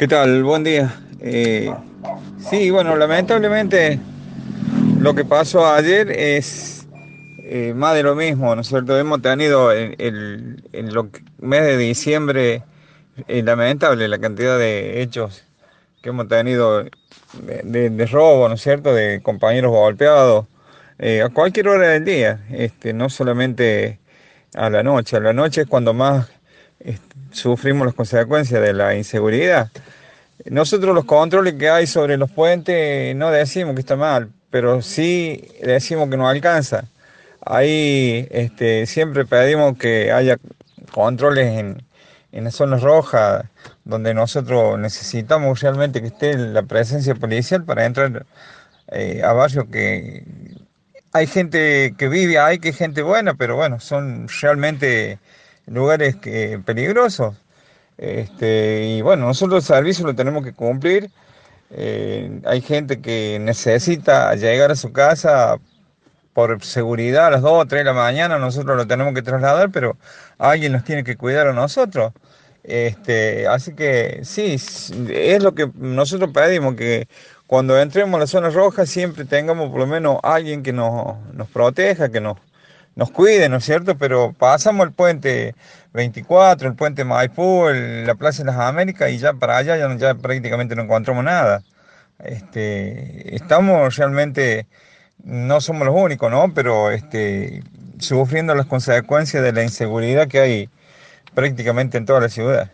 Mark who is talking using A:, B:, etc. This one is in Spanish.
A: ¿Qué tal? Buen día. Eh, sí, bueno, lamentablemente lo que pasó ayer es eh, más de lo mismo, ¿no es cierto? Hemos tenido en el, el, mes de diciembre eh, lamentable la cantidad de hechos que hemos tenido de, de, robo, ¿no es cierto? De compañeros golpeados a cualquier hora del día, este, no solamente a la noche. A la noche es cuando más sufrimos las consecuencias de la inseguridad. Nosotros los controles que hay sobre los puentes no decimos que está mal, pero sí decimos que no alcanza. Ahí este, siempre pedimos que haya controles en, en las zonas rojas, donde nosotros necesitamos realmente que esté la presencia policial para entrar eh, a barrios que hay gente que vive ahí, que gente buena, pero bueno, son realmente lugares que, peligrosos. Este, y bueno, nosotros el servicio lo tenemos que cumplir. Eh, hay gente que necesita llegar a su casa por seguridad a las 2 o 3 de la mañana, nosotros lo tenemos que trasladar, pero alguien nos tiene que cuidar a nosotros. Este, así que sí, es lo que nosotros pedimos, que cuando entremos a la zona roja siempre tengamos por lo menos alguien que nos, nos proteja, que nos, nos cuide, ¿no es cierto? Pero pasamos el puente 24, el puente Maipú, la Plaza de las Américas y ya para allá ya, ya prácticamente no encontramos nada. Este, estamos realmente, no somos los únicos, ¿no? Pero este, sufriendo las consecuencias de la inseguridad que hay prácticamente en toda la ciudad.